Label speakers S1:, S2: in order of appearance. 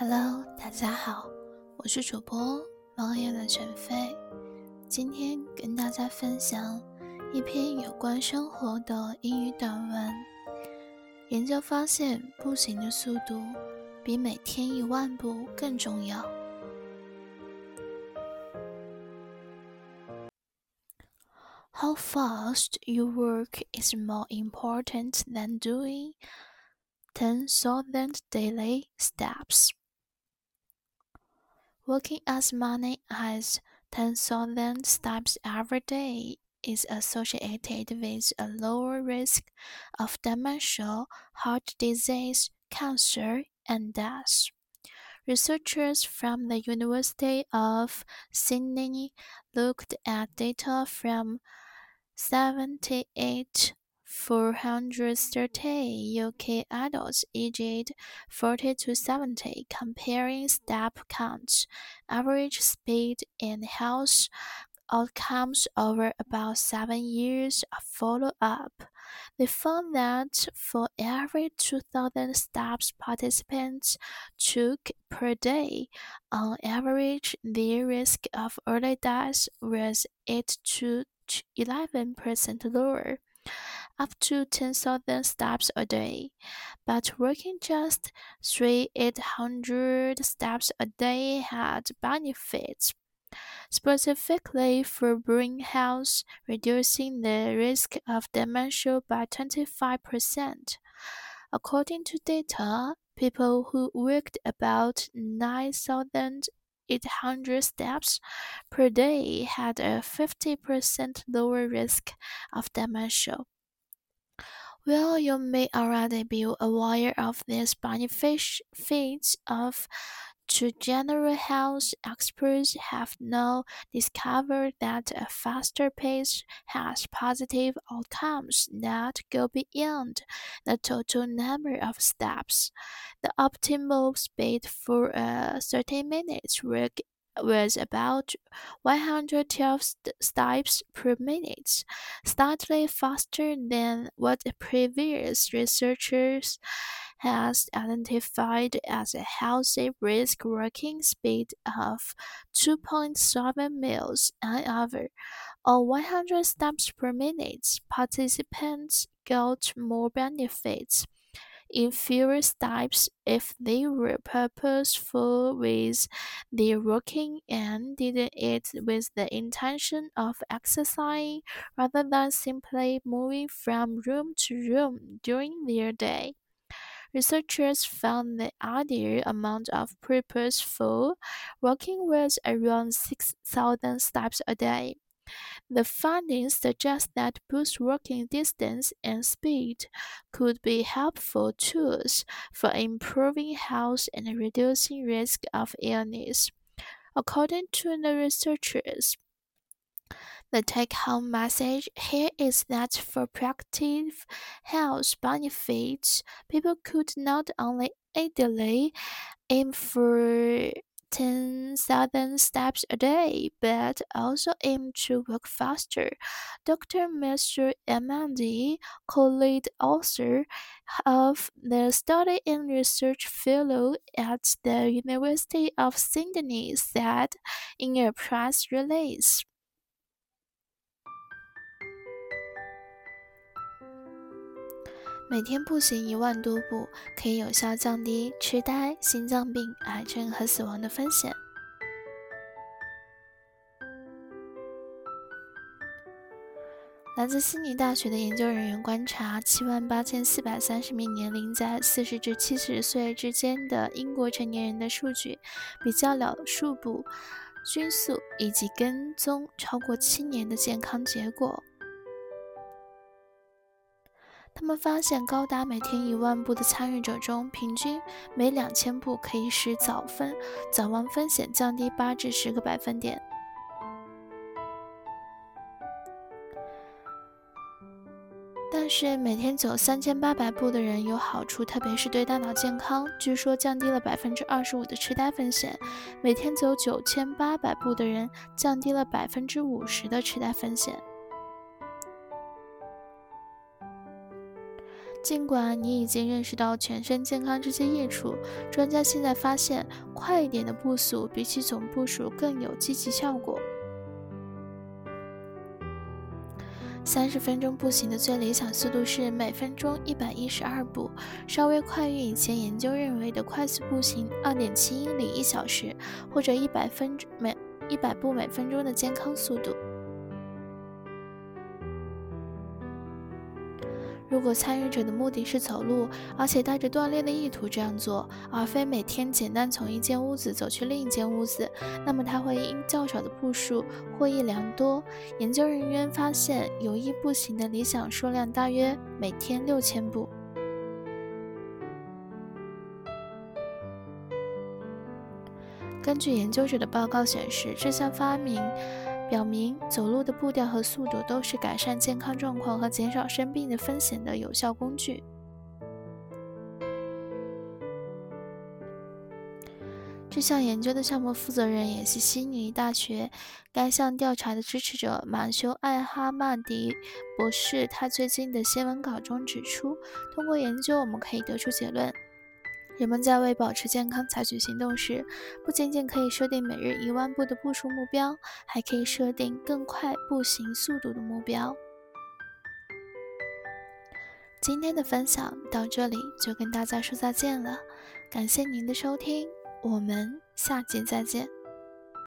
S1: Hello，大家好，我是主播猫眼的陈飞，今天跟大家分享一篇有关生活的英语短文。研究发现，步行的速度比每天一万步更重要。How fast you work is more important than doing ten thousand daily steps. Working as many as 10,000 steps every day is associated with a lower risk of dementia, heart disease, cancer, and death. Researchers from the University of Sydney looked at data from 78 430 UK adults aged 40 to 70 comparing step counts, average speed, and health outcomes over about seven years of follow up. They found that for every 2,000 steps participants took per day, on average, their risk of early death was 8 to 11% lower up to 10,000 steps a day, but working just 3,800 steps a day had benefits. Specifically for brain health, reducing the risk of dementia by 25%. According to data, people who worked about 9,800 steps per day had a 50% lower risk of dementia. While you may already be aware of these benefits of to general health experts have now discovered that a faster pace has positive outcomes that go beyond the total number of steps. The optimal speed for a 30 minutes work was about 112 steps per minute, slightly faster than what previous researchers has identified as a healthy brisk working speed of 2.7 miles an hour or 100 steps per minute. Participants got more benefits in fewer steps if they were purposeful with their walking and did it with the intention of exercising rather than simply moving from room to room during their day. Researchers found the ideal amount of purposeful walking was around 6,000 steps a day. The findings suggest that boost walking distance and speed could be helpful tools for improving health and reducing risk of illness. According to the researchers, the take home message here is that for proactive health benefits, people could not only ideally aim for 10,000 steps a day, but also aim to work faster. Dr. Matthew Ahmadi, co-lead author of the study and research fellow at the University of Sydney, said in a press release. 每天步行一万多步，可以有效降低痴呆、心脏病、癌症和死亡的风险。来自悉尼大学的研究人员观察，七万八千四百三十名年龄在四十至七十岁之间的英国成年人的数据，比较了数步、均速以及跟踪超过七年的健康结果。他们发现，高达每天一万步的参与者中，平均每两千步可以使早分早亡风险降低八至十个百分点。但是，每天走三千八百步的人有好处，特别是对大脑健康，据说降低了百分之二十五的痴呆风险；每天走九千八百步的人降低了百分之五十的痴呆风险。尽管你已经认识到全身健康这些益处，专家现在发现，快一点的步速比起总步数更有积极效果。三十分钟步行的最理想速度是每分钟一百一十二步，稍微快于以前研究认为的快速步行二点七英里一小时，或者一百分每一百步每分钟的健康速度。如果参与者的目的是走路，而且带着锻炼的意图这样做，而非每天简单从一间屋子走去另一间屋子，那么他会因较少的步数获益良多。研究人员发现，有意步行的理想数量大约每天六千步。根据研究者的报告显示，这项发明。表明，走路的步调和速度都是改善健康状况和减少生病的风险的有效工具。这项研究的项目负责人也是悉尼大学该项调查的支持者马修·艾哈曼迪博士。他最近的新闻稿中指出，通过研究，我们可以得出结论。人们在为保持健康采取行动时，不仅仅可以设定每日一万步的步数目标，还可以设定更快步行速度的目标。今天的分享到这里就跟大家说再见了，感谢您的收听，我们下集再见。